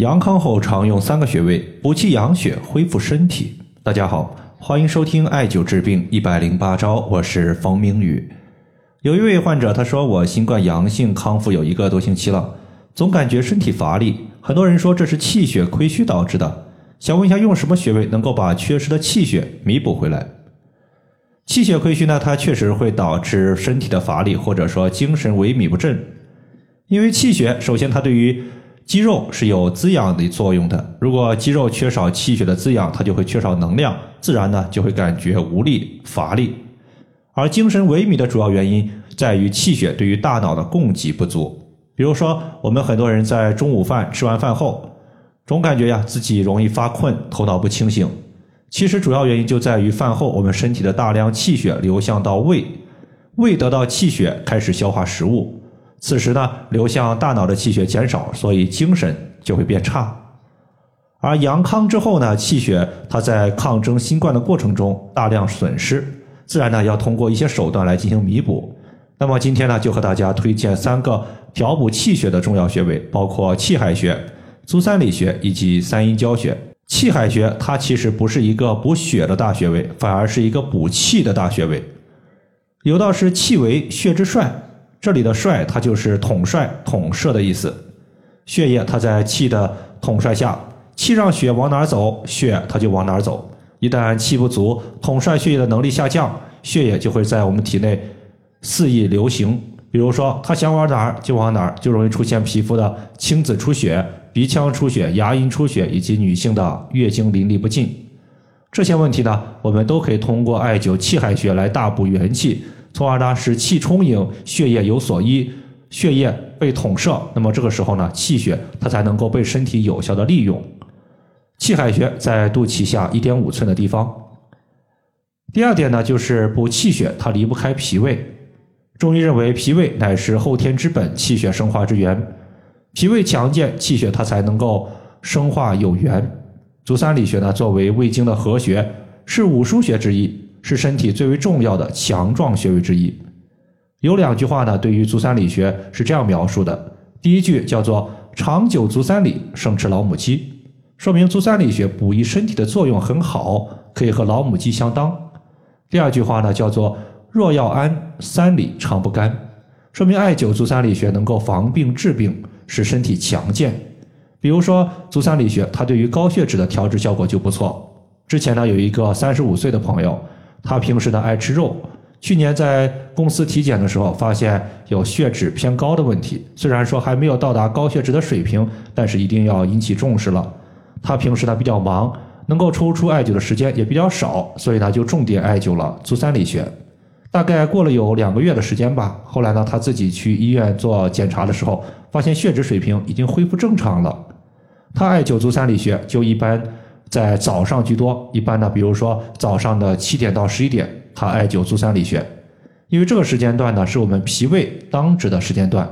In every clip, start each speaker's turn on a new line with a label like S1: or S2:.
S1: 阳康后常用三个穴位补气养血，恢复身体。大家好，欢迎收听艾灸治病一百零八招，我是冯明宇。有一位患者他说我新冠阳性康复有一个多星期了，总感觉身体乏力，很多人说这是气血亏虚导致的。想问一下，用什么穴位能够把缺失的气血弥补回来？气血亏虚呢，它确实会导致身体的乏力，或者说精神萎靡不振。因为气血，首先它对于肌肉是有滋养的作用的，如果肌肉缺少气血的滋养，它就会缺少能量，自然呢就会感觉无力、乏力。而精神萎靡的主要原因在于气血对于大脑的供给不足。比如说，我们很多人在中午饭吃完饭后，总感觉呀自己容易发困，头脑不清醒。其实主要原因就在于饭后我们身体的大量气血流向到胃，胃得到气血开始消化食物。此时呢，流向大脑的气血减少，所以精神就会变差。而阳康之后呢，气血它在抗争新冠的过程中大量损失，自然呢要通过一些手段来进行弥补。那么今天呢，就和大家推荐三个调补气血的重要穴位，包括气海穴、足三里穴以及三阴交穴。气海穴它其实不是一个补血的大穴位，反而是一个补气的大穴位。有道是气为血之帅。这里的帅，它就是统帅、统摄的意思。血液它在气的统帅下，气让血往哪儿走，血它就往哪儿走。一旦气不足，统帅血液的能力下降，血液就会在我们体内肆意流行。比如说，它想往哪儿就往哪儿，就容易出现皮肤的青紫出血、鼻腔出血、牙龈出血，以及女性的月经淋漓不尽。这些问题呢，我们都可以通过艾灸气海穴来大补元气。从而呢，使气充盈，血液有所依，血液被统摄，那么这个时候呢，气血它才能够被身体有效的利用。气海穴在肚脐下一点五寸的地方。第二点呢，就是补气血，它离不开脾胃。中医认为，脾胃乃是后天之本，气血生化之源。脾胃强健，气血它才能够生化有源。足三里穴呢，作为胃经的合穴，是五腧穴之一。是身体最为重要的强壮穴位之一。有两句话呢，对于足三里穴是这样描述的：第一句叫做“长久足三里，胜吃老母鸡”，说明足三里穴补益身体的作用很好，可以和老母鸡相当。第二句话呢，叫做“若要安三里，常不干”，说明艾灸足三里穴能够防病治病，使身体强健。比如说足三里穴，它对于高血脂的调治效果就不错。之前呢，有一个三十五岁的朋友。他平时呢爱吃肉，去年在公司体检的时候发现有血脂偏高的问题。虽然说还没有到达高血脂的水平，但是一定要引起重视了。他平时呢比较忙，能够抽出艾灸的时间也比较少，所以呢就重点艾灸了足三里穴。大概过了有两个月的时间吧，后来呢他自己去医院做检查的时候，发现血脂水平已经恢复正常了。他艾灸足三里穴就一般。在早上居多，一般呢，比如说早上的七点到十一点，他艾灸足三里穴，因为这个时间段呢是我们脾胃当值的时间段。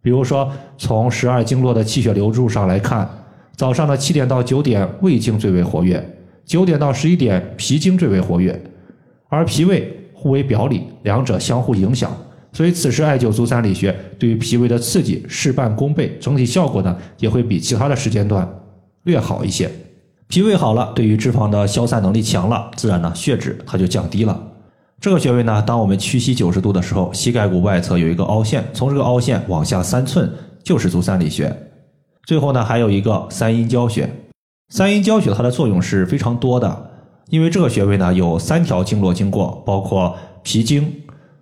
S1: 比如说从十二经络的气血流注上来看，早上的七点到九点胃经最为活跃，九点到十一点脾经最为活跃，而脾胃互为表里，两者相互影响，所以此时艾灸足三里穴对于脾胃的刺激事半功倍，整体效果呢也会比其他的时间段略好一些。脾胃好了，对于脂肪的消散能力强了，自然呢血脂它就降低了。这个穴位呢，当我们屈膝九十度的时候，膝盖骨外侧有一个凹陷，从这个凹陷往下三寸就是足三里穴。最后呢，还有一个三阴交穴。三阴交穴它的作用是非常多的，因为这个穴位呢有三条经络经过，包括脾经、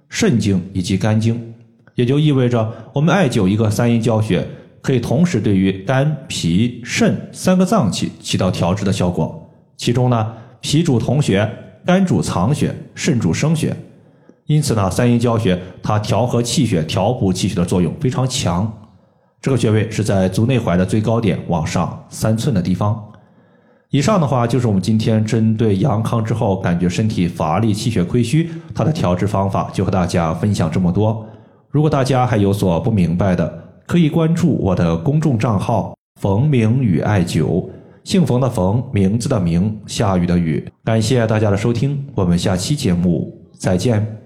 S1: 肾经以及肝经，也就意味着我们艾灸一个三阴交穴。可以同时对于肝、脾、肾三个脏器起到调治的效果。其中呢，脾主统血，肝主藏血，肾主生血。因此呢，三阴交穴它调和气血、调补气血的作用非常强。这个穴位是在足内踝的最高点往上三寸的地方。以上的话就是我们今天针对阳康之后感觉身体乏力、气血亏虚，它的调治方法就和大家分享这么多。如果大家还有所不明白的，可以关注我的公众账号“冯明宇艾灸”，姓冯的冯，名字的名，下雨的雨。感谢大家的收听，我们下期节目再见。